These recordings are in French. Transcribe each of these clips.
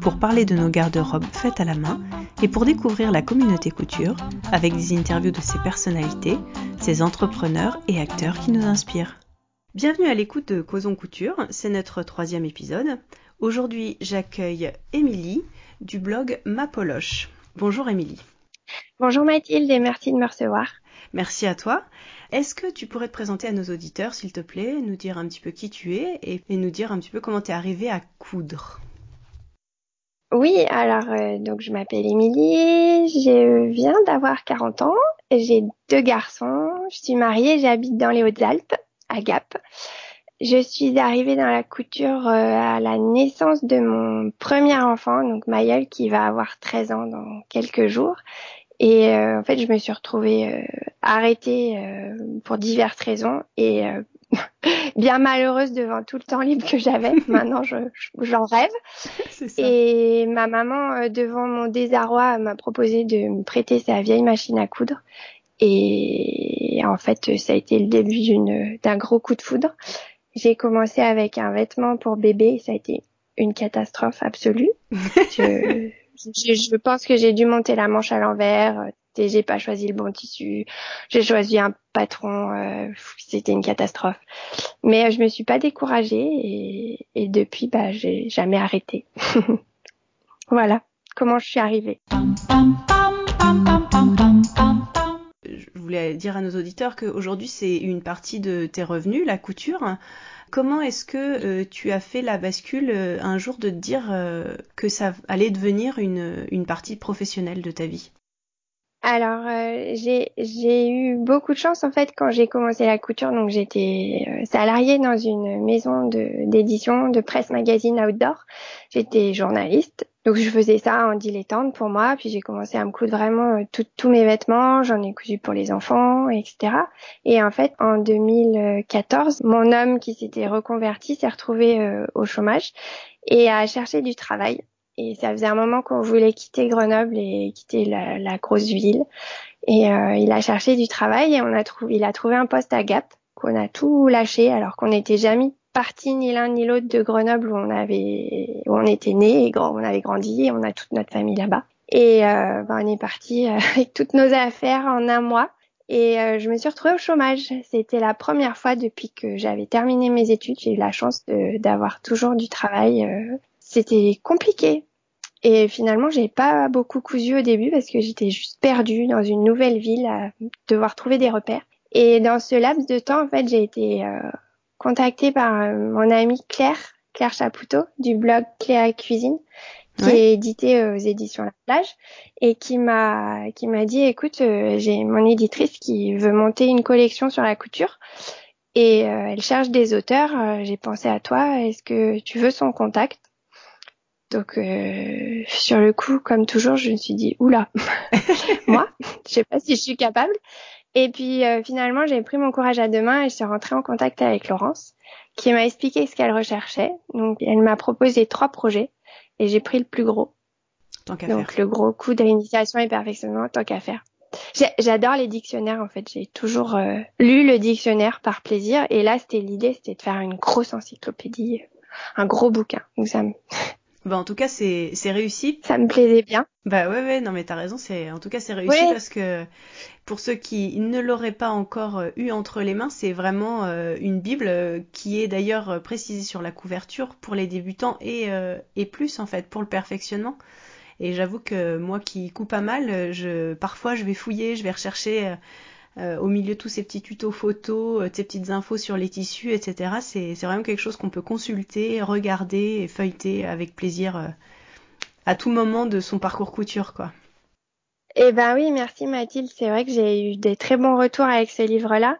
pour parler de nos garde-robes faites à la main et pour découvrir la communauté couture avec des interviews de ces personnalités, ces entrepreneurs et acteurs qui nous inspirent. Bienvenue à l'écoute de Causons Couture, c'est notre troisième épisode. Aujourd'hui, j'accueille Émilie du blog Ma Poloche. Bonjour Émilie. Bonjour Mathilde et merci de me recevoir. Merci à toi. Est-ce que tu pourrais te présenter à nos auditeurs, s'il te plaît, nous dire un petit peu qui tu es et, nous dire un petit peu comment tu es arrivée à coudre? Oui, alors euh, donc je m'appelle Émilie, je viens d'avoir 40 ans, j'ai deux garçons, je suis mariée, j'habite dans les Hautes-Alpes, à Gap. Je suis arrivée dans la couture euh, à la naissance de mon premier enfant, donc Mayel, qui va avoir 13 ans dans quelques jours. Et euh, en fait, je me suis retrouvée euh, arrêtée euh, pour diverses raisons et bien malheureuse devant tout le temps libre que j'avais. Maintenant, j'en rêve. Et ma maman, devant mon désarroi, m'a proposé de me prêter sa vieille machine à coudre. Et en fait, ça a été le début d'un gros coup de foudre. J'ai commencé avec un vêtement pour bébé. Ça a été une catastrophe absolue. je, je, pense que j'ai dû monter la manche à l'envers. J'ai pas choisi le bon tissu. J'ai choisi un patron. Euh, c'était une catastrophe. Mais euh, je me suis pas découragée et, depuis, bah, j'ai jamais arrêté. voilà comment je suis arrivée. Je voulais dire à nos auditeurs qu'aujourd'hui c'est une partie de tes revenus, la couture. Comment est-ce que euh, tu as fait la bascule un jour de te dire que ça allait devenir une partie professionnelle de ta vie? Alors j'ai eu beaucoup de chance en fait quand j'ai commencé la couture. Donc j'étais salariée dans une maison d'édition de, de presse magazine outdoor. J'étais journaliste. Donc je faisais ça en dilettante pour moi, puis j'ai commencé à me coudre vraiment euh, tous mes vêtements, j'en ai cousu pour les enfants, etc. Et en fait, en 2014, mon homme qui s'était reconverti s'est retrouvé euh, au chômage et a cherché du travail. Et ça faisait un moment qu'on voulait quitter Grenoble et quitter la, la grosse ville. Et euh, il a cherché du travail et on a trouvé, il a trouvé un poste à Gap qu'on a tout lâché alors qu'on n'était jamais parti ni l'un ni l'autre de Grenoble où on avait où on était né et on avait grandi et on a toute notre famille là-bas. Et euh, ben, on est parti euh, avec toutes nos affaires en un mois. Et euh, je me suis retrouvée au chômage. C'était la première fois depuis que j'avais terminé mes études. J'ai eu la chance d'avoir toujours du travail. C'était compliqué. Et finalement, j'ai pas beaucoup cousu au début parce que j'étais juste perdue dans une nouvelle ville à devoir trouver des repères. Et dans ce laps de temps, en fait, j'ai été contactée par euh, mon amie Claire, Claire Chapoutot, du blog Claire Cuisine, qui est édité aux éditions La Plage et qui m'a qui m'a dit écoute euh, j'ai mon éditrice qui veut monter une collection sur la couture et euh, elle cherche des auteurs j'ai pensé à toi est-ce que tu veux son contact? Donc sur le coup comme toujours je me suis dit oula moi je sais pas si je suis capable et puis euh, finalement, j'ai pris mon courage à deux mains et je suis rentrée en contact avec Laurence, qui m'a expliqué ce qu'elle recherchait. Donc elle m'a proposé trois projets et j'ai pris le plus gros. Tant qu'à Donc le gros coup d'initiation et perfectionnement, tant qu'à faire. J'adore les dictionnaires en fait. J'ai toujours euh, lu le dictionnaire par plaisir et là c'était l'idée, c'était de faire une grosse encyclopédie, un gros bouquin. Donc ça me bah en tout cas c'est c'est réussi. Ça me plaisait bien. Bah ouais ouais non mais t'as raison c'est en tout cas c'est réussi parce que pour ceux qui ne l'auraient pas encore euh, eu entre les mains c'est vraiment euh, une bible euh, qui est d'ailleurs précisée sur la couverture pour les débutants et et plus en fait pour le perfectionnement. Et j'avoue que moi qui coupe pas mal, je parfois je vais fouiller, je vais rechercher euh, au milieu de tous ces petits tutos photos, euh, ces petites infos sur les tissus, etc. C'est vraiment quelque chose qu'on peut consulter, regarder et feuilleter avec plaisir euh, à tout moment de son parcours couture, quoi. Eh ben oui, merci Mathilde. C'est vrai que j'ai eu des très bons retours avec ce livre-là.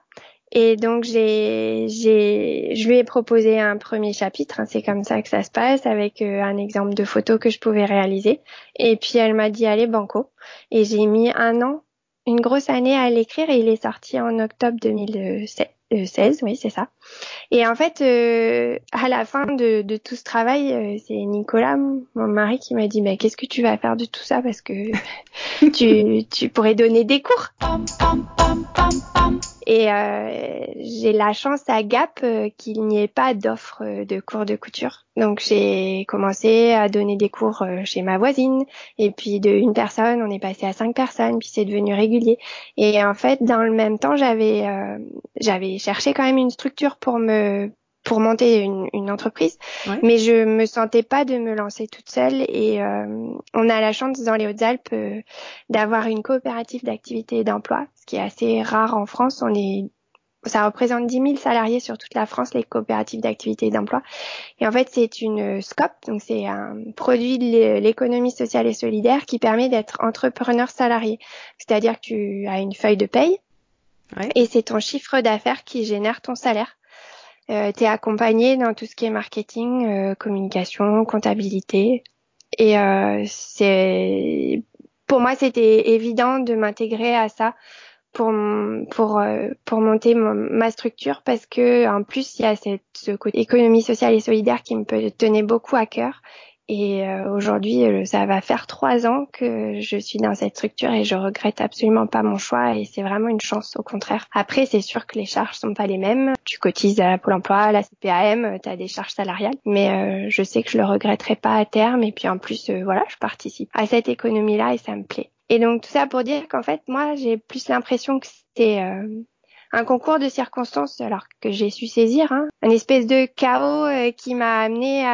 Et donc j'ai, j'ai, je lui ai proposé un premier chapitre. Hein, c'est comme ça que ça se passe, avec un exemple de photo que je pouvais réaliser. Et puis elle m'a dit allez banco. Et j'ai mis un an une grosse année à l'écrire et il est sorti en octobre 2017. 16, oui, c'est ça. Et en fait, euh, à la fin de, de tout ce travail, euh, c'est Nicolas, mon mari, qui m'a dit, mais qu'est-ce que tu vas faire de tout ça? Parce que tu, tu pourrais donner des cours. Et euh, j'ai la chance à Gap euh, qu'il n'y ait pas d'offre de cours de couture. Donc j'ai commencé à donner des cours euh, chez ma voisine et puis de une personne, on est passé à cinq personnes, puis c'est devenu régulier. Et en fait, dans le même temps, j'avais j'avais cherché quand même une structure pour me pour monter une, une entreprise, mais je me sentais pas de me lancer toute seule et euh, on a la chance dans les Hautes-Alpes euh, d'avoir une coopérative d'activité et d'emploi, ce qui est assez rare en France. On est ça représente 10 000 salariés sur toute la France, les coopératives d'activité et d'emploi. Et en fait, c'est une SCOP, donc c'est un produit de l'économie sociale et solidaire qui permet d'être entrepreneur salarié. C'est-à-dire que tu as une feuille de paye et c'est ton chiffre d'affaires qui génère ton salaire. Euh, tu es accompagné dans tout ce qui est marketing, euh, communication, comptabilité. Et euh, c'est pour moi c'était évident de m'intégrer à ça pour pour euh, pour monter ma structure parce que en plus il y a cette ce côté économie sociale et solidaire qui me tenait beaucoup à cœur et euh, aujourd'hui, euh, ça va faire trois ans que je suis dans cette structure et je regrette absolument pas mon choix et c'est vraiment une chance au contraire. Après, c'est sûr que les charges sont pas les mêmes. Tu cotises à Pôle Emploi, à la CPAM, tu as des charges salariales, mais euh, je sais que je le regretterai pas à terme et puis en plus, voilà, je participe à cette économie-là et ça me plaît. Et donc tout ça pour dire qu'en fait, moi, j'ai plus l'impression que c'est un concours de circonstances alors que j'ai su saisir, hein, un espèce de chaos euh, qui m'a amené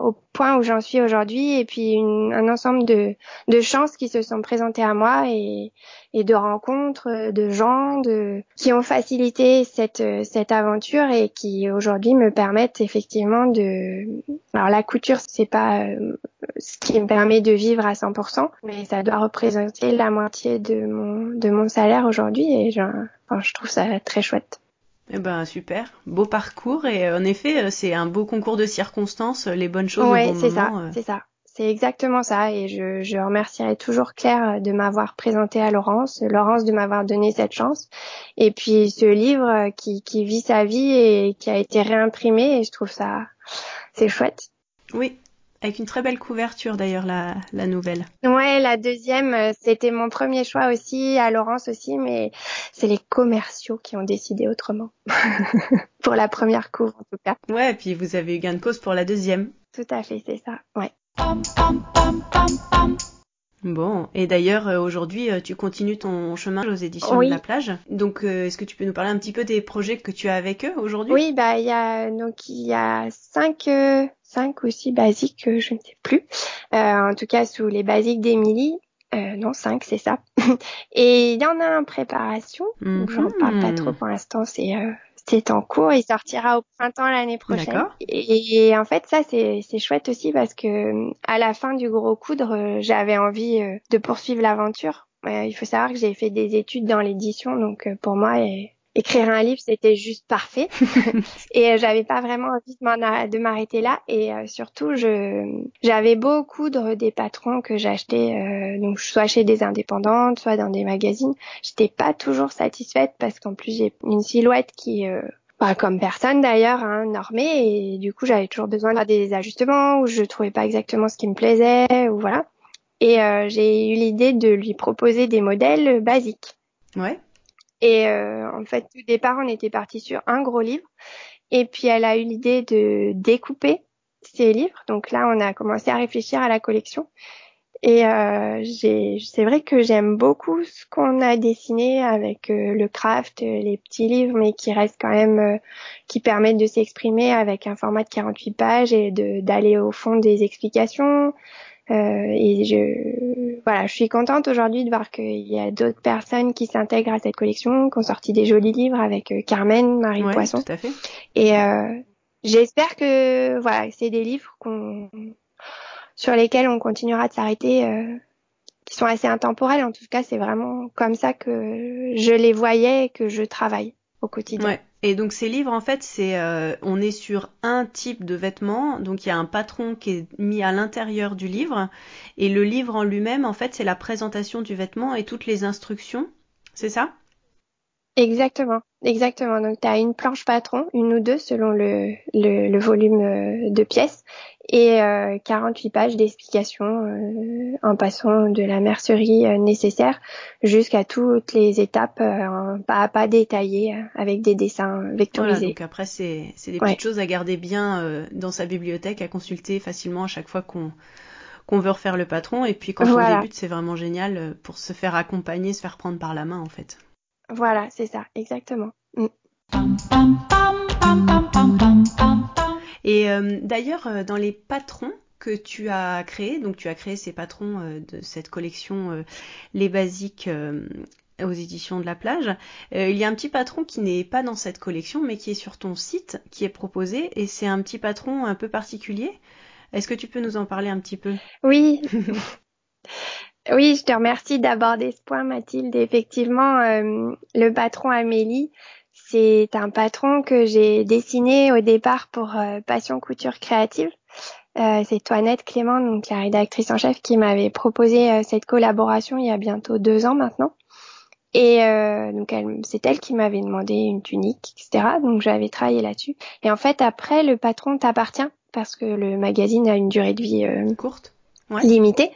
au point où j'en suis aujourd'hui et puis un ensemble de, de chances qui se sont présentées à moi et, et de rencontres de gens de, qui ont facilité cette, cette aventure et qui aujourd'hui me permettent effectivement de... Alors la couture, c'est pas euh, ce qui me permet de vivre à 100%, mais ça doit représenter la moitié de mon, de mon salaire aujourd'hui et je, je trouve ça très chouette. Eh ben super, beau parcours et euh, en effet euh, c'est un beau concours de circonstances, les bonnes choses ouais, au bon c'est ça, euh. c'est ça. C'est exactement ça et je, je remercierai toujours Claire de m'avoir présenté à Laurence, Laurence de m'avoir donné cette chance et puis ce livre qui, qui vit sa vie et qui a été réimprimé et je trouve ça c'est chouette. Oui, avec une très belle couverture d'ailleurs la, la nouvelle. Ouais, la deuxième, euh, c'était mon premier choix aussi, à Laurence aussi, mais c'est les commerciaux qui ont décidé autrement. pour la première cour en tout cas. Ouais, et puis vous avez eu gain de cause pour la deuxième. Tout à fait, c'est ça. Ouais. Bon, et d'ailleurs euh, aujourd'hui euh, tu continues ton chemin aux éditions de la plage. Donc est-ce que tu peux nous parler un petit peu des projets que tu as avec eux aujourd'hui? Oui, bah il y a donc il y a cinq cinq aussi basiques, je ne sais plus. Euh, en tout cas, sous les basiques d'Emilie. Euh, non, cinq, c'est ça. Et il y en a en préparation. Donc, j'en parle pas trop pour l'instant. C'est euh, c'est en cours. Il sortira au printemps l'année prochaine. Et, en fait, ça, c'est c'est chouette aussi parce que à la fin du gros coudre, j'avais envie de poursuivre l'aventure. il faut savoir que j'ai fait des études dans l'édition, donc pour moi, écrire un livre, c'était juste parfait. et euh, j'avais pas vraiment envie de m'arrêter là. Et euh, surtout, je j'avais beaucoup de des patrons que j'achetais, euh, donc soit chez des indépendantes, soit dans des magazines. J'étais pas toujours satisfaite parce qu'en plus j'ai une silhouette qui pas comme personne d'ailleurs, hein, normée, et du coup j'avais toujours besoin de faire des ajustements ou je trouvais pas exactement ce qui me plaisait ou voilà. Et j'ai eu l'idée de lui proposer des modèles basiques. Ouais. Et euh, en fait, au départ, on était parti sur un gros livre. Et puis, elle a eu l'idée de découper ces livres. Donc là, on a commencé à réfléchir à la collection. Et euh, c'est vrai que j'aime beaucoup ce qu'on a dessiné avec euh, le craft, les petits livres, mais qui restent quand même, euh, qui permettent de s'exprimer avec un format de 48 pages et d'aller au fond des explications, et je, voilà, je suis contente aujourd'hui de voir qu'il y a d'autres personnes qui s'intègrent à cette collection, qui ont sorti des jolis livres avec euh, Carmen, Marie Poisson. Tout à fait. Et euh, j'espère que voilà, c'est des livres qu'on, sur lesquels on continuera de s'arrêter, euh, qui sont assez intemporels. En tout cas, c'est vraiment comme ça que je les voyais et que je travaille au quotidien. Ouais. Et donc ces livres, en fait, c'est euh, on est sur un type de vêtement, donc il y a un patron qui est mis à l'intérieur du livre, et le livre en lui-même, en fait, c'est la présentation du vêtement et toutes les instructions, c'est ça? Exactement, exactement. Donc tu as une planche patron, une ou deux selon le, volume euh, de pièces, et 48 pages d'explications en passant de la mercerie nécessaire jusqu'à toutes les étapes pas à pas détaillées avec des dessins vectorisés. Voilà, donc après c'est des petites choses à garder bien dans sa bibliothèque, à consulter facilement à chaque fois qu'on qu'on veut refaire le patron. Et puis quand on débute, c'est vraiment génial euh, pour se faire accompagner, se faire prendre par la main en fait. Voilà, c'est ça, exactement. Mm. Et euh, d'ailleurs, euh, dans les patrons que tu as créés, donc tu as créé ces patrons de cette collection Les Basiques aux éditions de la plage, il y a un petit patron qui n'est pas dans cette collection, mais qui est sur ton site, qui est proposé, et c'est un petit patron un peu particulier. Est-ce que tu peux nous en parler un petit peu? Oui. oui, je te remercie d'aborder ce point, Mathilde. Effectivement, euh, le patron Amélie, c'est un patron que j'ai dessiné au départ pour euh, Passion Couture Créative. Euh, c'est Toinette Clément, donc la rédactrice en chef, qui m'avait proposé cette collaboration il y a bientôt deux ans maintenant. Et donc c'est elle qui m'avait demandé une tunique, etc. Donc j'avais travaillé là-dessus. Et en fait, après, le patron t'appartient parce que le magazine a une durée de vie euh, courte, limitée.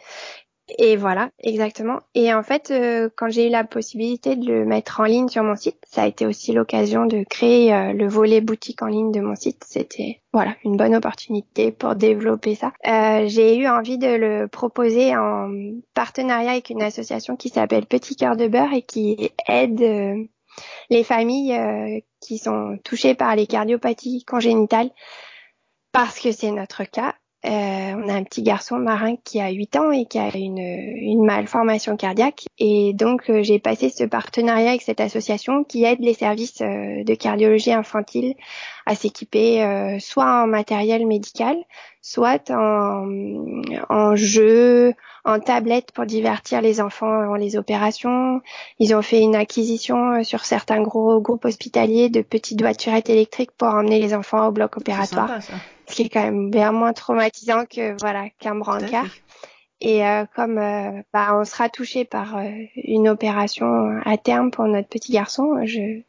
Et voilà, exactement. Et en fait, euh, quand j'ai eu la possibilité de le mettre en ligne sur mon site, ça a été aussi l'occasion de créer euh, le volet boutique en ligne de mon site. C'était voilà une bonne opportunité pour développer ça. j'ai eu envie de le proposer en partenariat avec une association qui s'appelle Petit Cœur de Beurre et qui aide les familles qui sont touchées par les cardiopathies congénitales parce que c'est notre cas. Euh, on a un petit garçon marin qui a 8 ans et qui a une, une malformation cardiaque. Et donc, euh, j'ai passé ce partenariat avec cette association qui aide les services euh, de cardiologie infantile à s'équiper soit en matériel médical, soit en, en jeux, en tablette pour divertir les enfants avant les opérations. Ils ont fait une acquisition sur certains gros groupes hospitaliers de petites voiturettes électriques pour emmener les enfants au bloc opératoire ce qui est quand même bien moins traumatisant que voilà qu'un brancard. Et euh, comme euh, bah, on sera touché par euh, une opération à terme pour notre petit garçon, je,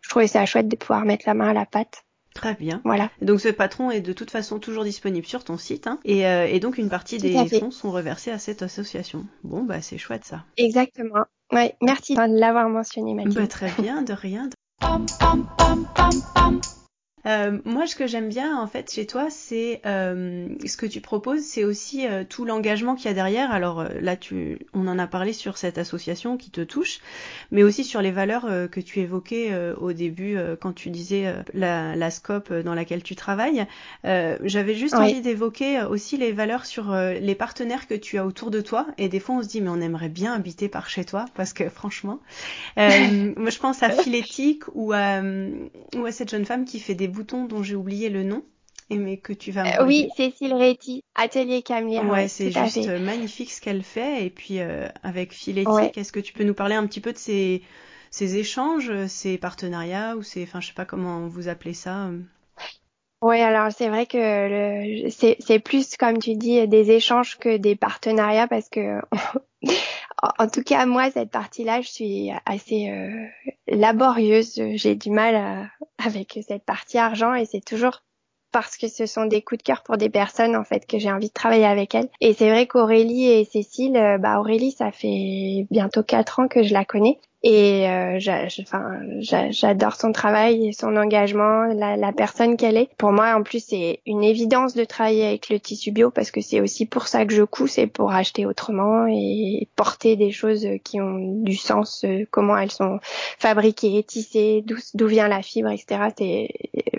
je trouvais ça chouette de pouvoir mettre la main à la pâte. Très bien. Voilà. Donc ce patron est de toute façon toujours disponible sur ton site hein, et, et, donc une partie des fonds sont reversés à cette association. Bon bah c'est chouette ça. Exactement. Ouais, merci de l'avoir mentionné Mathilde. Bah, très bien, de rien. Euh, moi, ce que j'aime bien en fait chez toi, c'est euh, ce que tu proposes, c'est aussi euh, tout l'engagement qu'il y a derrière. Alors là, tu, on en a parlé sur cette association qui te touche, mais aussi sur les valeurs que tu évoquais au début quand tu disais la, la, scope dans laquelle tu travailles. J'avais juste envie d'évoquer aussi les valeurs sur les partenaires que tu as autour de toi. Et des fois, on se dit mais on aimerait bien habiter par chez toi parce que franchement, moi je pense à Philétique ou à, ou à cette jeune femme qui fait des bouton dont j'ai oublié le nom. Et mais que tu vas me euh, Oui, Cécile Réti, Atelier Camellia. Ouais, c'est juste magnifique ce qu'elle fait. Et puis euh, avec Filetti, quest ce que tu peux nous parler un petit peu de ces, ces échanges, ces partenariats ou ces, enfin je sais pas comment vous appelez ça. Euh. Oui, alors c'est vrai que c'est plus, comme tu dis, des échanges que des partenariats parce que, en tout cas, moi, cette partie-là, je suis assez euh, laborieuse. J'ai du mal avec cette partie argent et c'est toujours parce que ce sont des coups de cœur pour des personnes en fait que j'ai envie de travailler avec elles. Et c'est vrai qu'Aurélie et Cécile, euh, bah Aurélie, ça fait bientôt quatre ans que je la connais et euh, j'adore son travail son engagement, la, personne qu'elle est. Pour moi, en plus, c'est une évidence de travailler avec le tissu bio parce que c'est aussi pour ça que je couds, c'est pour acheter autrement et porter des choses qui ont du sens, euh, comment elles sont fabriquées, tissées, d'où vient la fibre, etc.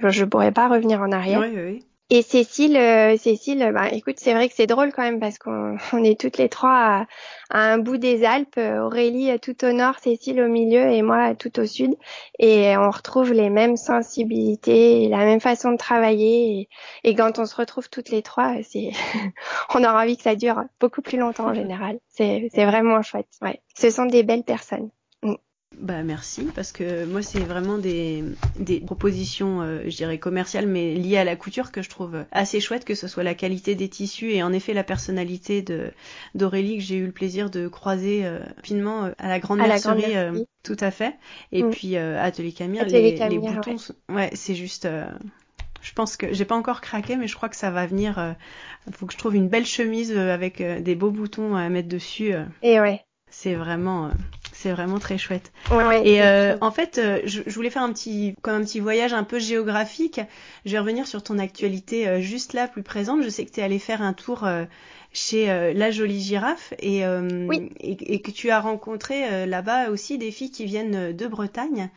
Je pourrais pas revenir en arrière. Oui, oui. Et Cécile, euh, Cécile, bah, écoute, c'est vrai que c'est drôle quand même parce qu'on on est toutes les trois à, un bout des Alpes, Aurélie tout au nord, Cécile au milieu et moi tout au sud, et on retrouve les mêmes sensibilités, la même façon de travailler, et, quand on se retrouve toutes les trois, c'est, on aura envie que ça dure beaucoup plus longtemps en général. C'est, c'est vraiment chouette. Ouais, ce sont des belles personnes. Bah merci parce que moi c'est vraiment des, des propositions, euh, je dirais commerciales, mais liées à la couture que je trouve assez chouette, que ce soit la qualité des tissus et en effet la personnalité de d'Aurélie que j'ai eu le plaisir de croiser euh, finement euh, à la grande mercerie, tout à fait. Et mm. puis Atelier Camille, les, les, boutons, ouais, c'est juste. Je pense que j'ai pas encore craqué, mais je crois que ça va venir. Il faut que je trouve une belle chemise avec des beaux boutons à mettre dessus. Et ouais. C'est vraiment c'est vraiment très chouette. et euh, en fait, euh, je, voulais faire un petit, comme un petit voyage un peu géographique. Je vais revenir sur ton actualité euh, juste là, plus présente. Je sais que tu es allé faire un tour chez La Jolie Girafe et, et, que tu as rencontré là-bas aussi des filles qui viennent de Bretagne.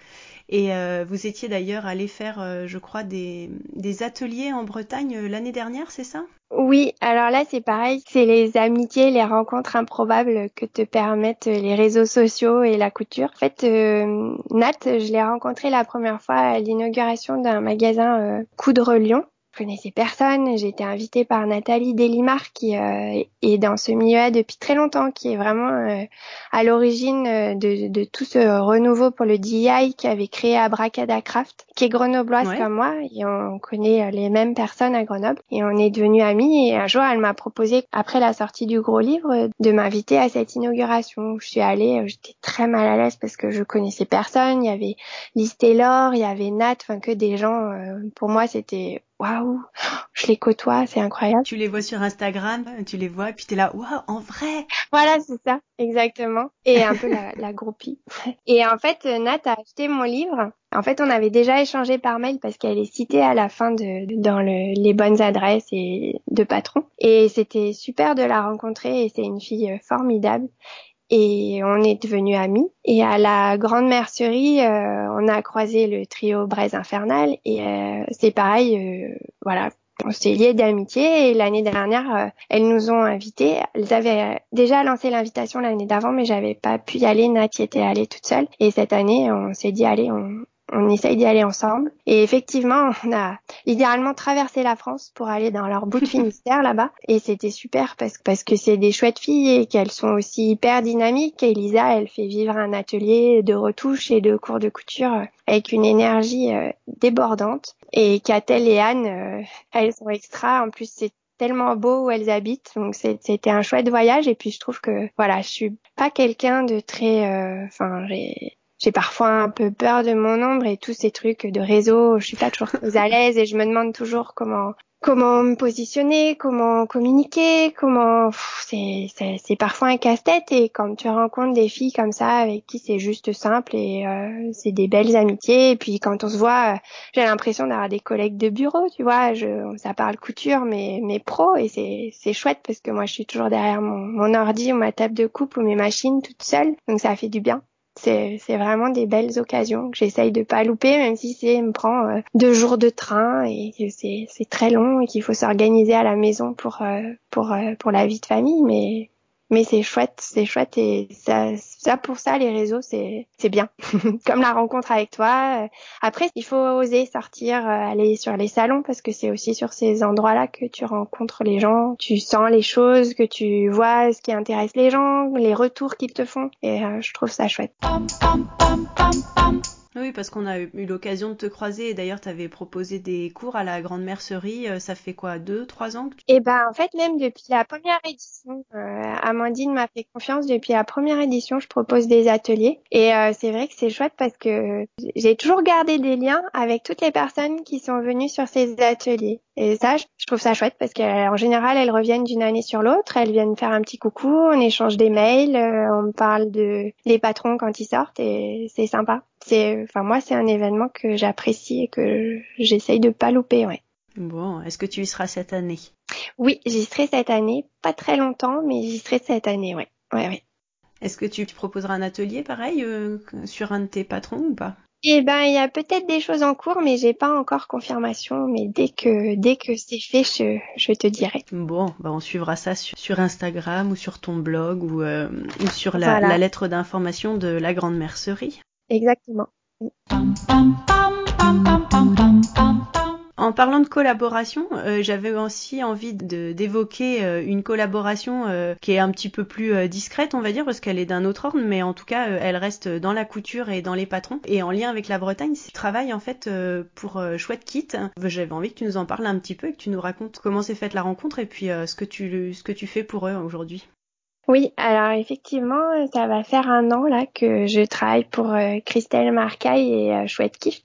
Et vous étiez d'ailleurs allé faire, je crois, des, des ateliers en Bretagne l'année dernière, c'est ça? Oui, alors là c'est pareil, c'est les amitiés, les rencontres improbables que te permettent les réseaux sociaux et la couture. En fait, euh, Nat, je l'ai rencontré la première fois à l'inauguration d'un magasin euh, Coudre Lyon connaissais personne. J'ai été invitée par Nathalie Delimar qui euh, est dans ce milieu depuis très longtemps, qui est vraiment euh, à l'origine euh, de, de, tout ce renouveau pour le DIY qui avait créé Abracada Craft, qui est grenobloise comme moi et on connaît les mêmes personnes à Grenoble et on est devenus amis et un jour elle m'a proposé après la sortie du gros livre de m'inviter à cette inauguration. Je suis allée, j'étais très mal à l'aise parce que je connaissais personne. Il y avait Liz Taylor, il y avait Nat, enfin que des gens. pour moi c'était waouh, je les côtoie, c'est incroyable. Tu les vois sur Instagram, tu les vois, et puis t'es là, waouh, en vrai. Voilà, c'est ça, exactement. Et un peu la, la groupie. Et en fait, Nat a acheté mon livre. En fait, on avait déjà échangé par mail parce qu'elle est citée à la fin de, dans le, les bonnes adresses et de patron. Et c'était super de la rencontrer et c'est une fille formidable et on est devenus amis. Et à la grande mercerie, euh, on a croisé le trio Braise Infernal et euh, c'est pareil, euh, voilà. On s'est liés d'amitié et l'année dernière, elles nous ont invités. Elles avaient déjà lancé l'invitation l'année d'avant, mais j'avais pas pu y aller. Nat y était allée toute seule. Et cette année, on s'est dit, allez, on, on essaye d'y aller ensemble. Et effectivement, on a idéalement traversé la France pour aller dans leur bout de Finistère là-bas. Et c'était super parce, parce que c'est des chouettes filles et qu'elles sont aussi hyper dynamiques. Elisa, elle fait vivre un atelier de retouche et de cours de couture avec une énergie euh, débordante. Et Catel et Anne, euh, elles sont extra. En plus, c'est tellement beau où elles habitent. Donc c'était un chouette voyage. Et puis je trouve que voilà, je suis pas quelqu'un de très, euh, enfin j'ai j'ai parfois un peu peur de mon ombre et tous ces trucs de réseau. Je suis pas toujours à l'aise et je me demande toujours comment comment me positionner, comment communiquer, comment c'est c'est parfois un casse-tête et quand tu rencontres des filles comme ça avec qui c'est juste simple et euh, c'est des belles amitiés et puis quand on se voit, j'ai l'impression d'avoir des collègues de bureau, tu vois, je ça parle couture mais mais pro et c'est c'est chouette parce que moi je suis toujours derrière mon mon ordi ou ma table de coupe ou mes machines toute seule donc ça fait du bien c'est vraiment des belles occasions que j'essaye de pas louper, même si c'est me prend euh, deux jours de train et que c'est très long et qu'il faut s'organiser à la maison pour euh, pour euh, pour la vie de famille. Mais mais c'est chouette, c'est chouette et ça, ça pour ça les réseaux c'est c'est bien. Comme la rencontre avec toi. Après il faut oser sortir, euh, aller sur les salons parce que c'est aussi sur ces endroits-là que tu rencontres les gens, tu sens les choses, que tu vois ce qui intéresse les gens, les retours qu'ils te font et euh, je trouve ça chouette. Oui, parce qu'on a eu l'occasion de te croiser et d'ailleurs tu avais proposé des cours à la Grande Mercerie. Euh, ça fait quoi, deux, trois ans que Eh ben, en fait, même depuis la première édition, euh, Amandine m'a fait confiance. Depuis la première édition, je propose des ateliers et euh, c'est vrai que c'est chouette parce que j'ai toujours gardé des liens avec toutes les personnes qui sont venues sur ces ateliers. Et ça, je trouve ça chouette parce qu'en général, elles reviennent d'une année sur l'autre. Elles viennent faire un petit coucou, on échange des mails, on parle de les patrons quand ils sortent et c'est sympa c'est, enfin moi, c'est un événement que j'apprécie et que j'essaye de pas louper, ouais. Bon, est-ce que tu y seras cette année? Oui, j'y serai cette année, pas très longtemps, mais j'y serai cette année, ouais, ouais, ouais. Est-ce que tu proposeras un atelier pareil euh, sur un de tes patrons ou pas? Eh ben, il y a peut-être des choses en cours, mais j'ai pas encore confirmation. Mais dès que dès que c'est fait, je, je, te dirai. Bon, bah on suivra ça sur, Instagram ou sur ton blog ou, euh, ou sur la, la lettre d'information de la Grande Mercerie. Exactement. En parlant de collaboration, euh, j'avais aussi envie d'évoquer euh, une collaboration euh, qui est un petit peu plus discrète, on va dire, parce qu'elle est d'un autre ordre, mais en tout cas, elle reste dans la couture et dans les patrons. Et en lien avec la Bretagne, c'est travail en fait pour Chouette Kit. J'avais envie que tu nous en parles un petit peu et que tu nous racontes comment s'est faite la rencontre et puis ce que tu ce que tu fais pour eux aujourd'hui. Oui, alors effectivement, ça va faire un an là que je travaille pour euh, Christelle Marcaille et euh, Chouette Gift.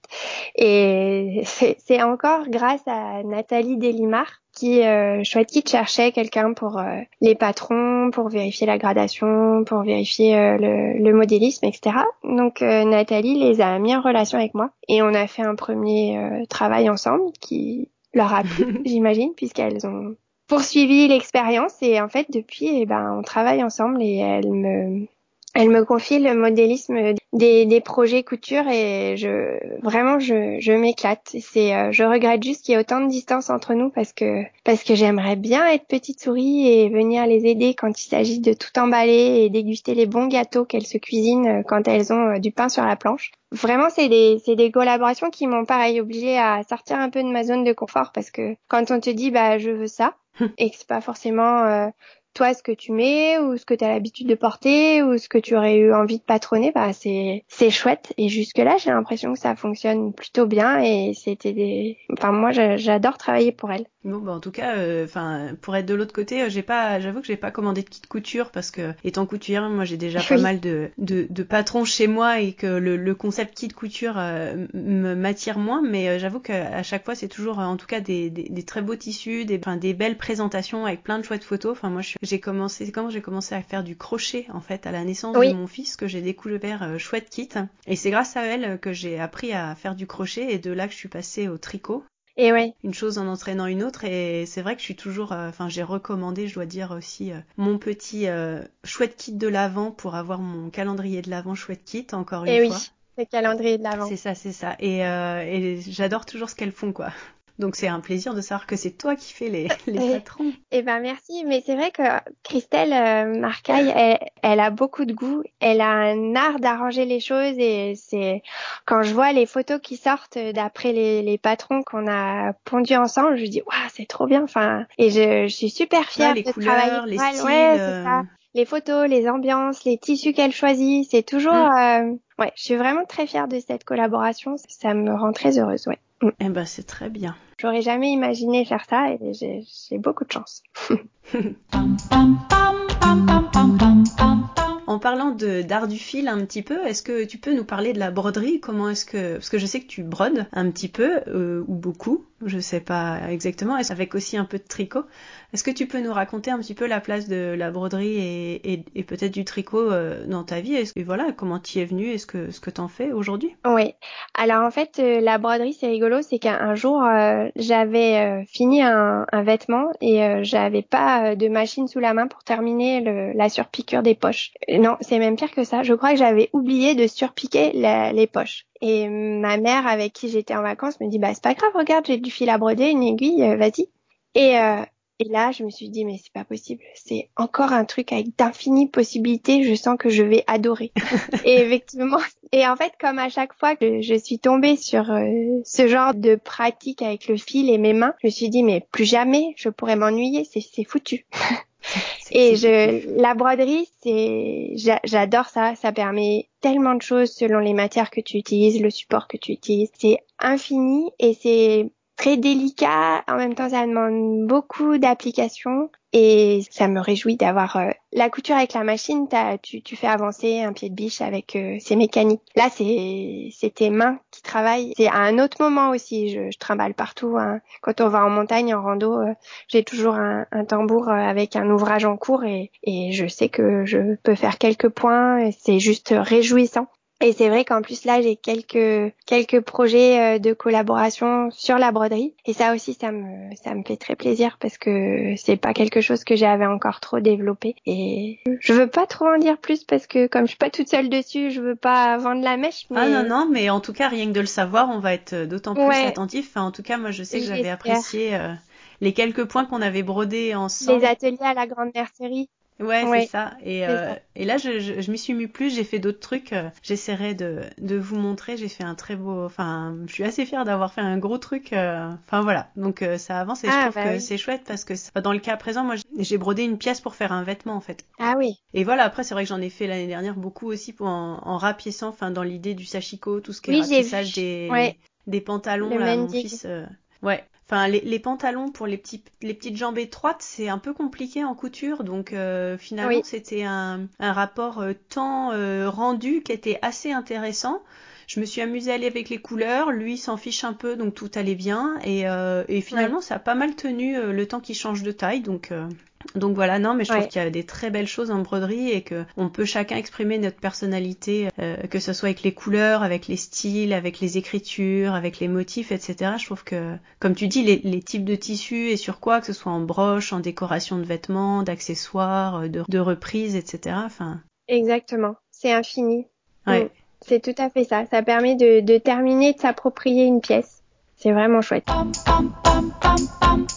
Et c'est encore grâce à Nathalie Delimar qui, euh, Chouette Gift, cherchait quelqu'un pour euh, les patrons, pour vérifier la gradation, pour vérifier le, le, modélisme, etc. Donc Nathalie les a mis en relation avec moi et on a fait un premier travail ensemble qui leur a plu, j'imagine, puisqu'elles ont poursuivi l'expérience et en fait depuis eh ben on travaille ensemble et elle me elle me confie le modélisme des, des projets couture et je vraiment je, je m'éclate. C'est euh, je regrette juste qu'il y ait autant de distance entre nous parce que parce que j'aimerais bien être petite souris et venir les aider quand il s'agit de tout emballer et déguster les bons gâteaux qu'elles se cuisinent quand elles ont euh, du pain sur la planche. Vraiment, c'est des, c'est des collaborations qui m'ont pareil obligé à sortir un peu de ma zone de confort parce que quand on te dit bah je veux ça, et que c'est pas forcément euh, toi ce que tu mets ou ce que tu as l'habitude de porter ou ce que tu aurais eu envie de patronner, bah c'est c'est chouette. Et jusque là, j'ai l'impression que ça fonctionne plutôt bien et c'était des, enfin moi j'adore travailler pour elle. Bon, bah en tout cas, euh, pour être de l'autre côté, euh, j'ai pas, j'avoue que j'ai pas commandé de kit couture parce que étant couturière, moi j'ai déjà pas mal de, de, de patrons chez moi et que le, le concept kit couture euh, m'attire moins. Mais j'avoue qu'à chaque fois, c'est toujours en tout cas des, des, des très beaux tissus, des, enfin, des belles présentations avec plein de chouettes photos. Enfin moi, j'ai commencé, c'est quand j'ai commencé à faire du crochet en fait à la naissance de mon fils que j'ai découvert chouette kit et c'est grâce à elle que j'ai appris à faire du crochet et de là que je suis passée au tricot. Et ouais. Une chose en entraînant une autre. Et c'est vrai que je suis toujours, euh, enfin, j'ai recommandé, je dois dire aussi, euh, mon petit euh, chouette kit de l'avant pour avoir mon calendrier de l'avant chouette kit, encore une et fois. Oui. Le calendrier de l'avant. C'est ça, c'est ça. Et, et j'adore toujours ce qu'elles font, quoi. Donc c'est un plaisir de savoir que c'est toi qui fais les, les patrons. Eh ben merci, mais c'est vrai que Christelle euh, Marcaille, elle, elle, a beaucoup de goût, elle a un art d'arranger les choses et c'est quand je vois les photos qui sortent d'après les, les patrons qu'on a pondus ensemble, je dis waouh c'est trop bien, enfin et je, je suis super fière les de couleurs, travailler. Les styles, ouais, euh, ça les photos, les ambiances, les tissus qu'elle choisit, c'est toujours. Mm. Euh... Ouais, je suis vraiment très fière de cette collaboration. Ça me rend très heureuse, ouais. Mm. Eh ben, c'est très bien. J'aurais jamais imaginé faire ça et j'ai beaucoup de chance. En parlant d'art du fil un petit peu, est-ce que tu peux nous parler de la broderie? Comment est-ce que parce que je sais que tu brodes un petit peu euh, ou beaucoup, je sais pas exactement, avec aussi un peu de tricot. Est-ce que tu peux nous raconter un petit peu la place de la broderie et, peut-être du tricot euh, dans ta vie? Et voilà, comment tu es venu et ce que ce que t'en fais aujourd'hui? Oui. Alors en fait, euh, la broderie c'est rigolo, c'est qu'un jour j'avais fini un, vêtement et j'avais pas de machine sous la main pour terminer la surpiqûre des poches non, c'est même pire que ça. Je crois que j'avais oublié de surpiquer les poches. Et ma mère, avec qui j'étais en vacances, me dit bah c'est pas grave, regarde, j'ai du fil à broder, une aiguille, euh, vas-y. Et euh, et là, je me suis dit mais c'est pas possible. C'est encore un truc avec d'infinies possibilités. Je sens que je vais adorer. et effectivement, et en fait, comme à chaque fois que je suis tombée sur euh, ce genre de pratique avec le fil et mes mains, je me suis dit mais plus jamais je pourrais m'ennuyer. C'est foutu. Et je, la broderie, c'est, j'adore ça. Ça permet tellement de choses selon les matières que tu utilises, le support que tu utilises. C'est infini et c'est très délicat. En même temps, ça demande beaucoup d'application et ça me réjouit d'avoir euh, la couture avec la machine. Tu, tu fais avancer un pied de biche avec euh, c'est mécanique. Là, c'est c'est tes mains qui travaillent. C'est à un autre moment aussi. Je, je trimballe partout. Hein. Quand on va en montagne, en rando, euh, j'ai toujours un, un tambour avec un ouvrage en cours et, et je sais que je peux faire quelques points. C'est juste réjouissant. Et c'est vrai qu'en plus là j'ai quelques quelques projets euh, de collaboration sur la broderie. Et ça aussi ça me ça me fait très plaisir parce que c'est pas quelque chose que j'avais encore trop développé. Et je veux pas trop en dire plus parce que comme je suis pas toute seule dessus je veux pas vendre la mèche mais... Ah non non mais en tout cas rien que de le savoir on va être d'autant plus attentif enfin, en tout cas moi je sais que j'avais apprécié euh, les quelques points qu'on avait brodés ensemble. les ateliers à la grande mercerie Ouais, c'est ça. Et, euh, et là, je, je, je m'y suis mis plus, j'ai fait d'autres trucs. Euh, j'essaierai de, de vous montrer. J'ai fait un très beau. Enfin, je suis assez fière d'avoir fait un gros truc. euh, Enfin, voilà. Donc, euh, ça avance et je Ah, trouve bah que oui. c'est chouette parce que dans le cas présent, moi, j'ai brodé une pièce pour faire un vêtement, en fait. Ah oui. Et voilà, après, c'est vrai que j'en ai fait l'année dernière beaucoup aussi pour en, en rapiéçant, enfin, dans l'idée du sashiko, tout ce qui est Oui, rapissage des, Ouais. des pantalons, Le là, mon fils. euh, Ouais. Enfin, les, les pantalons pour les, petits, les petites jambes étroites, c'est un peu compliqué en couture. Donc, euh, finalement, Oui. c'était un, un rapport euh, temps euh, rendu qui était assez intéressant. Je me suis amusée à aller avec les couleurs. Lui s'en fiche un peu, donc tout allait bien. Et, euh, et finalement, ça a pas mal tenu euh, le temps qu'il change de taille. Donc, euh, donc voilà, non, mais je trouve Ouais. qu'il y a des très belles choses en broderie et que on peut chacun exprimer notre personnalité, euh, que ce soit avec les couleurs, avec les styles, avec les écritures, avec les motifs, etc. Je trouve que, comme tu dis, les, les types de tissus et sur quoi, que ce soit en broche, en décoration de vêtements, d'accessoires, euh, de, de reprises, etc. Enfin, Exactement. C'est infini. ouais. C'est tout à fait ça. Ça permet de, de terminer, de s'approprier une pièce. C'est vraiment chouette.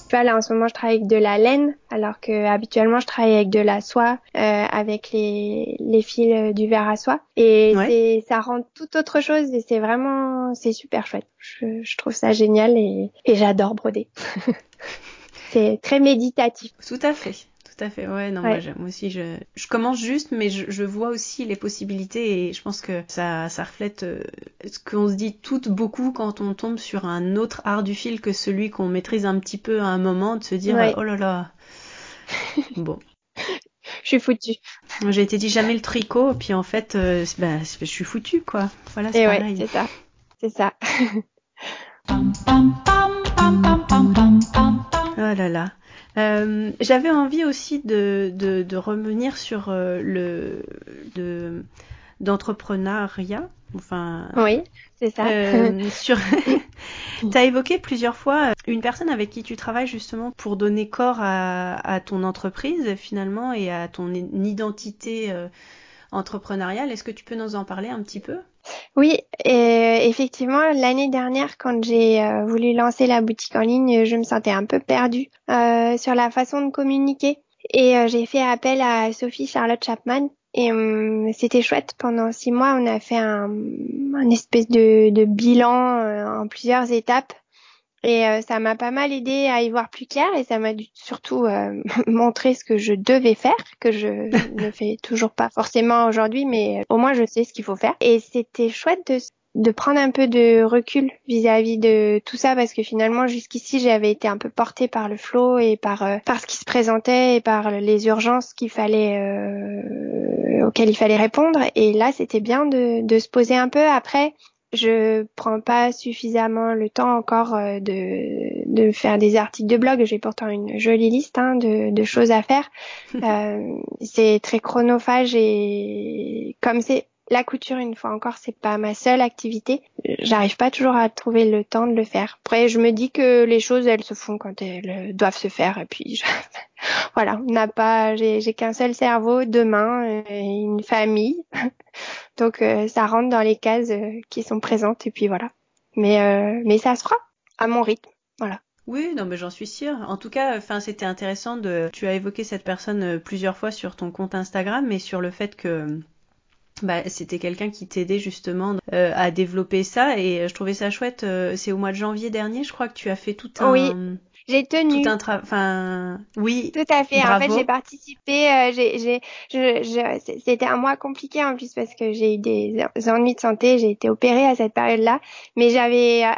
Tu vois, là, en ce moment, je travaille avec de la laine, alors que habituellement, je travaille avec de la soie, euh, avec les, les fils euh, du verre à soie. Et Ouais. ça rend tout autre chose et c'est vraiment, c'est super chouette. Je, je trouve ça génial et, et j'adore broder. c'est très méditatif. Tout à fait. Tout à fait. Ouais, non, Ouais. moi, je- moi aussi, je, je commence juste, mais je, je vois aussi les possibilités et je pense que ça, ça reflète euh, ce qu'on se dit toutes beaucoup quand on tombe sur un autre art du fil que celui qu'on maîtrise un petit peu à un moment, de se dire, Ouais. oh là là. Bon. Je suis foutue. Moi, J'ai été dit jamais le tricot, puis en fait, euh, bah, c'est- je suis foutue, quoi. Voilà, c'est ouais, pareil. c'est ça. C'est ça. Oh là là. Euh, J'avais envie aussi de, de, de revenir sur euh, le de d'entrepreneuriat. Enfin, Oui, c'est ça. euh, sur. T'as évoqué plusieurs fois une personne avec qui tu travailles justement pour donner corps à, à ton entreprise finalement et à ton identité euh, entrepreneuriale. Est-ce que tu peux nous en parler un petit peu? Oui, et effectivement, l'année dernière, quand j'ai euh, voulu lancer la boutique en ligne, je me sentais un peu perdue euh, sur la façon de communiquer. Et euh, j'ai fait appel à Sophie Charlotte Chapman. Et hum, c'était chouette. Pendant six mois, on a fait un, un espèce de, bilan euh, en plusieurs étapes. Et euh, ça m'a pas mal aidé à y voir plus clair et ça m'a surtout euh, montrer ce que je devais faire, que je ne fais toujours pas forcément aujourd'hui, mais au moins je sais ce qu'il faut faire. Et c'était chouette de, de prendre un peu de recul vis-à-vis de tout ça parce que finalement jusqu'ici j'avais été un peu portée par le flot et par euh, par ce qui se présentait et par les urgences qu'il fallait euh, auxquelles il fallait répondre. Et là c'était bien de, de se poser un peu après je prends pas suffisamment le temps encore euh, de, de faire des articles de blog. J'ai pourtant une jolie liste hein, de, de choses à faire. Euh, c'est très chronophage et comme c'est la couture, une fois encore, c'est pas ma seule activité. J'arrive pas toujours à trouver le temps de le faire. Après, je me dis que les choses, elles se font quand elles doivent se faire. Et puis, je... voilà, on n'a pas, j'ai qu'un seul cerveau, deux mains, euh, une famille. Donc, euh, ça rentre dans les cases euh, qui sont présentes. Et puis voilà. Mais, euh, mais ça se fera à mon rythme. Voilà. Oui, non, mais j'en suis sûre. En tout cas, enfin, c'était intéressant de. Tu as évoqué cette personne plusieurs fois sur ton compte Instagram, mais sur le fait que bah, c'était quelqu'un qui t'aidait justement euh, à développer ça, et je trouvais ça chouette. euh, C'est au mois de janvier dernier, je crois que tu as fait tout un. Oui. J'ai tenu. Tout un travail. Enfin, oui. Tout à fait. Bravo. En fait, j'ai participé. Euh, j'ai, j'ai, je, je, c'était un mois compliqué en plus parce que j'ai eu des ennuis de santé. J'ai été opérée à cette période-là, mais j'avais euh,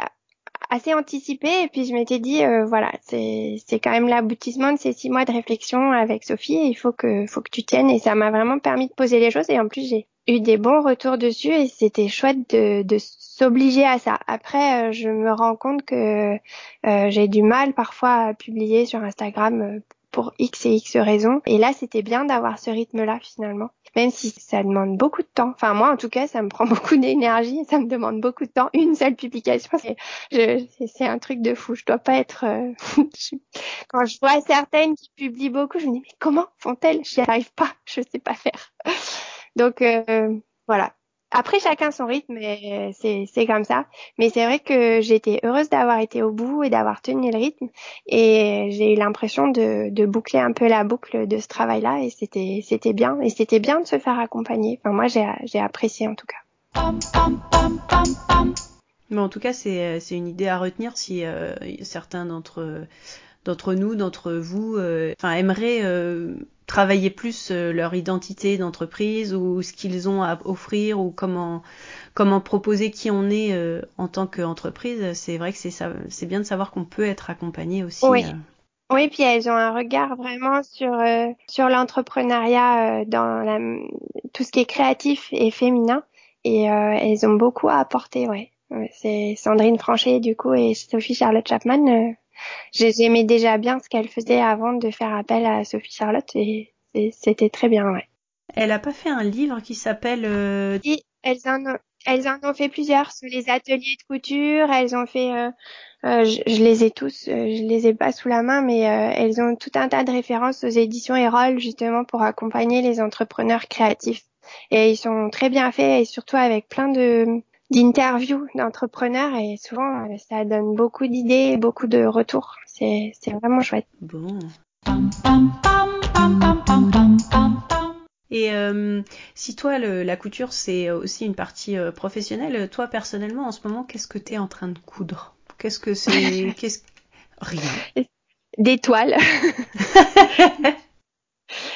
assez anticipé et puis je m'étais dit euh, voilà, c'est, c'est quand même l'aboutissement de ces six mois de réflexion avec Sophie. Et il faut que, faut que tu tiennes. Et ça m'a vraiment permis de poser les choses. Et en plus, j'ai eu des bons retours dessus et c'était chouette de, de s'obliger à ça. Après, euh, je me rends compte que euh, j'ai du mal parfois à publier sur Instagram euh, pour X et X raisons. Et là, c'était bien d'avoir ce rythme-là finalement. Même si ça demande beaucoup de temps. Enfin, moi, en tout cas, ça me prend beaucoup d'énergie. Ça me demande beaucoup de temps. Une seule publication, c'est, un truc de fou. Je dois pas être. euh, Quand je vois certaines qui publient beaucoup, je me dis mais comment font-elles? J'y arrive pas. Je sais pas faire. Donc euh, voilà. après chacun son rythme, c'est c'est comme ça. Mais c'est vrai que j'étais heureuse d'avoir été au bout et d'avoir tenu le rythme. Et j'ai eu l'impression de, de boucler un peu la boucle de ce travail-là. Et c'était c'était bien. Et c'était bien de se faire accompagner. Enfin moi j'ai j'ai apprécié en tout cas. Mais en tout cas c'est c'est une idée à retenir si euh, certains d'entre d'entre nous, d'entre vous, euh, enfin aimeraient euh, travailler plus euh, leur identité d'entreprise ou ce qu'ils ont à offrir ou comment comment proposer qui on est euh, en tant qu'entreprise, c'est vrai que c'est ça, c'est bien de savoir qu'on peut être accompagné aussi. Oui. Euh. Oui, puis elles ont un regard vraiment sur sur l'entrepreneuriat dans la, tout ce qui est créatif et féminin et elles ont beaucoup à apporter, ouais. C'est Sandrine Franchet du coup et Sophie Charlotte Chapman j'aimais déjà bien ce qu'elle faisait avant de faire appel à Sophie Charlotte et, c'était très bien, ouais. Elle a pas fait un livre qui s'appelle euh... Oui, elles en ont, elles en ont fait plusieurs sur les ateliers de couture. Elles ont fait, euh, euh, je, les ai tous, euh, je les ai pas sous la main, mais elles ont tout un tas de références aux éditions Erol justement pour accompagner les entrepreneurs créatifs. Et ils sont très bien faits et surtout avec plein de d'interviews d'entrepreneurs et souvent ça donne beaucoup d'idées, beaucoup de retours. C'est vraiment chouette. Bon. Et euh, si toi, le, la couture, c'est aussi une partie euh, professionnelle, toi, personnellement, en ce moment, qu'est-ce que tu es en train de coudre? Qu'est-ce que c'est qu'est-ce... Rien. Des toiles.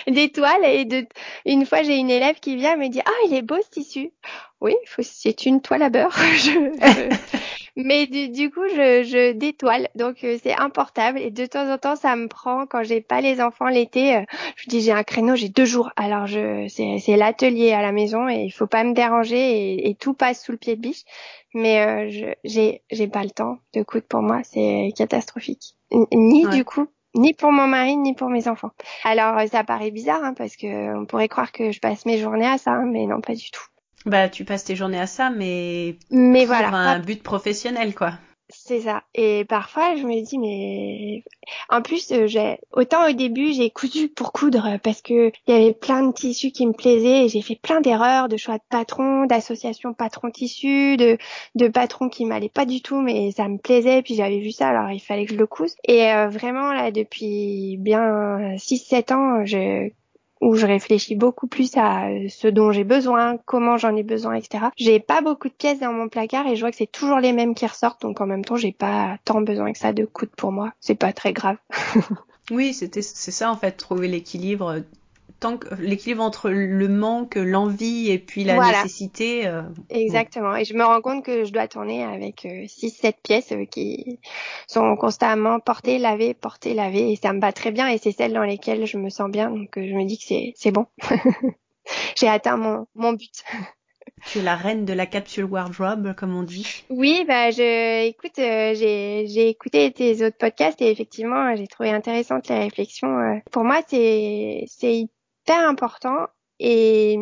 Des toiles et de... une fois j'ai une élève qui vient me dit ah il est beau ce tissu oui, c'est une toile à beurre. Mais du, coup, je, je détoile, donc euh, c'est importable. Et de temps en temps, ça me prend quand j'ai pas les enfants l'été. Euh, je dis j'ai un créneau, j'ai deux jours. Alors je, c'est l'atelier à la maison et il faut pas me déranger et, tout passe sous le pied de biche. Mais euh, je, j'ai, j'ai pas le temps de coudre pour moi, c'est catastrophique. Ni du coup ni pour mon mari ni pour mes enfants. Alors ça paraît bizarre hein, parce que on pourrait croire que je passe mes journées à ça, hein, mais non pas du tout. Bah, tu passes tes journées à ça, mais, mais pour voilà, un but professionnel, quoi. C'est ça. Et parfois, je me dis, mais en plus, euh, j'ai autant au début, j'ai cousu pour coudre parce que il y avait plein de tissus qui me plaisaient et j'ai fait plein d'erreurs, de choix de patron, d'association patron tissu, de de patron qui m'allait pas du tout, mais ça me plaisait. Puis j'avais vu ça, alors il fallait que je le couse. Et euh, vraiment là, depuis bien 6-7 ans, je où je réfléchis beaucoup plus à ce dont j'ai besoin, comment j'en ai besoin, etc. J'ai pas beaucoup de pièces dans mon placard et je vois que c'est toujours les mêmes qui ressortent, donc en même temps j'ai pas tant besoin que ça de coudes pour moi. C'est pas très grave. oui, c'était c'est ça en fait, trouver l'équilibre tant que l'équilibre entre le manque, l'envie et puis la nécessité. Euh, Exactement. Et je me rends compte que je dois tourner avec 6-7 euh, pièces euh, qui sont constamment portées, lavées, portées, lavées. Et ça me va très bien. Et c'est celles dans lesquelles je me sens bien. Donc je me dis que c'est, c'est bon. J'ai atteint mon, mon but. Tu es la reine de la capsule wardrobe, comme on dit. Oui, bah je écoute, j'ai j'ai écouté tes autres podcasts et effectivement, j'ai trouvé intéressantes les réflexions. Pour moi, c'est c'est important et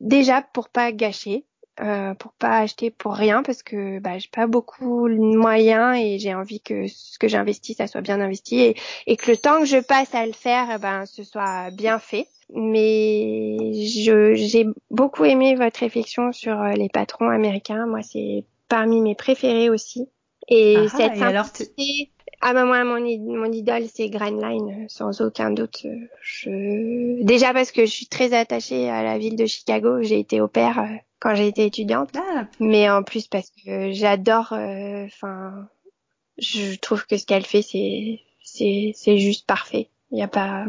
déjà pour pas gâcher, euh, pour pas acheter pour rien parce que bah, j'ai pas beaucoup de moyens et j'ai envie que ce que j'investis ça soit bien investi et, et, que le temps que je passe à le faire eh ben ce soit bien fait. Mais je j'ai beaucoup aimé votre réflexion sur euh, les patrons américains. Moi c'est parmi mes préférés aussi. Et ah, cette simplicité, ah bah moi mon, mon idole c'est Line sans aucun doute. Je... Déjà parce que je suis très attachée à la ville de Chicago, j'ai été au père euh, quand j'ai été étudiante, ah. mais en plus parce que j'adore. Euh, enfin, je trouve que ce qu'elle fait c'est c'est c'est juste parfait. Il y a pas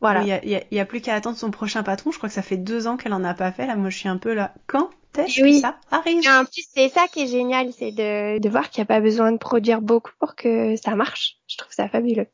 voilà. Il y a, y a, plus qu'à attendre son prochain patron. Je crois que ça fait deux ans qu'elle en a pas fait. Là, moi, je suis un peu là. Quand? Que ça arrive En plus, c'est ça qui est génial, c'est de, de voir qu'il n'y a pas besoin de produire beaucoup pour que ça marche. Je trouve ça fabuleux.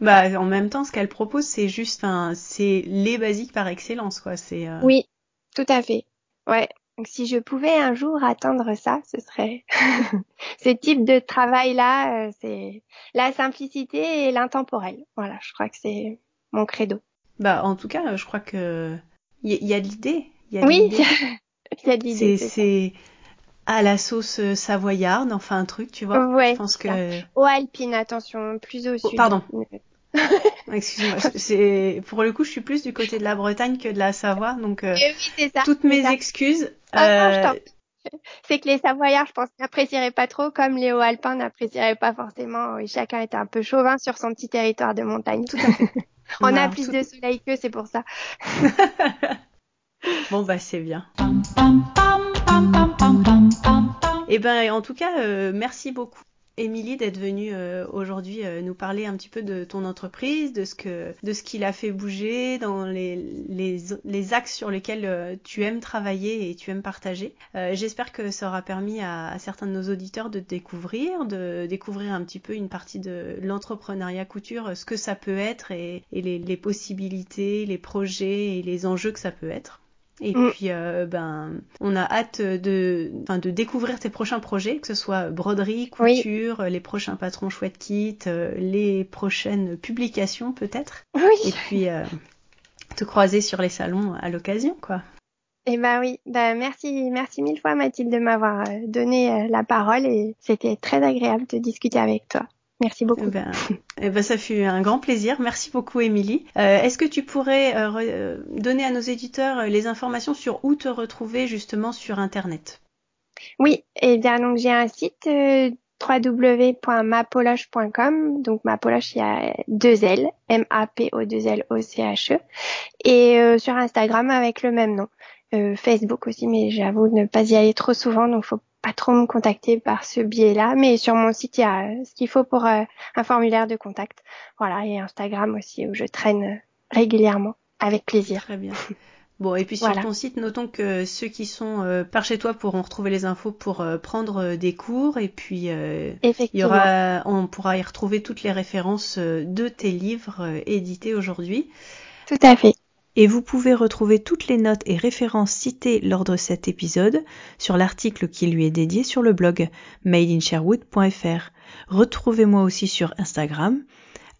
Bah, en même temps, ce qu'elle propose, c'est juste, enfin, c'est les basiques par excellence, quoi. C'est. Euh, oui, tout à fait. Ouais. Donc si je pouvais un jour atteindre ça, ce serait ce type de travail-là, euh, c'est la simplicité et l'intemporel. Voilà, je crois que c'est mon credo. Bah en tout cas, je crois que il y, a de l'idée. Oui, il y a de l'idée. C'est à la sauce euh, savoyarde, enfin un truc, tu vois. Ouais. Je pense que. Au alpine, attention, plus au oh, sud. pardon. Excuse-moi, c'est pour le coup, je suis plus du côté de la Bretagne que de la Savoie, donc euh, oui, ça, toutes mes excuses. Ah, euh, c'est que les Savoyards, je pense, n'apprécieraient pas trop, comme les Hauts-Alpins n'apprécieraient pas forcément. chacun était un peu chauvin sur son petit territoire de montagne. Tout à fait. On a plus de soleil qu'eux, c'est pour ça. Bon bah c'est bien. Et eh ben en tout cas, euh, merci beaucoup Émilie d'être venue euh, aujourd'hui euh, nous parler un petit peu de ton entreprise, de ce que de ce qui l'a fait bouger, dans les, les, axes sur lesquels tu aimes travailler et tu aimes partager. J'espère que ça aura permis à, certains de nos auditeurs de découvrir, de découvrir un petit peu une partie de l'entrepreneuriat couture, ce que ça peut être et, et les possibilités, les projets et les enjeux que ça peut être. Et mm. puis, euh, ben, on a hâte de, de découvrir tes prochains projets, que ce soit broderie, couture, les prochains patrons chouette kit, euh, les prochaines publications peut-être. Oui. Et puis, euh, te croiser sur les salons à l'occasion, quoi. Eh ben oui, ben merci, merci mille fois Mathilde de m'avoir donné la parole et c'était très agréable de discuter avec toi. Merci beaucoup. Eh ben, eh ben, ça fut un grand plaisir. Merci beaucoup, Émilie. Euh, Est-ce que tu pourrais euh, euh donner à nos éditeurs euh, les informations sur où te retrouver justement sur Internet? Oui, eh bien donc j'ai un site euh, www.mapoloche.com. Donc Mapoloche, il y a deux L, M-A-P-O-2-L-O-C-H-E. Et euh, sur Instagram avec le même nom. Facebook aussi, mais j'avoue ne pas y aller trop souvent, donc faut pas trop me contacter par ce biais-là, mais sur mon site, il y a ce qu'il faut pour euh, un formulaire de contact. Voilà, et Instagram aussi, où je traîne régulièrement, avec plaisir. Très bien. Bon, et puis sur ton site, notons que ceux qui sont euh, par chez toi pourront retrouver les infos pour euh, prendre des cours, et puis il y aura, on pourra y retrouver toutes les références de tes livres édités aujourd'hui. Tout à fait et vous pouvez retrouver toutes les notes et références citées lors de cet épisode sur l'article qui lui est dédié sur le blog madeinsherwood.fr. Retrouvez-moi aussi sur Instagram,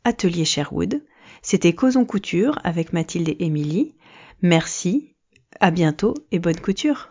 Atelier Sherwood. C'était Causons Couture avec Mathilde et Émilie. Merci, à bientôt et bonne couture.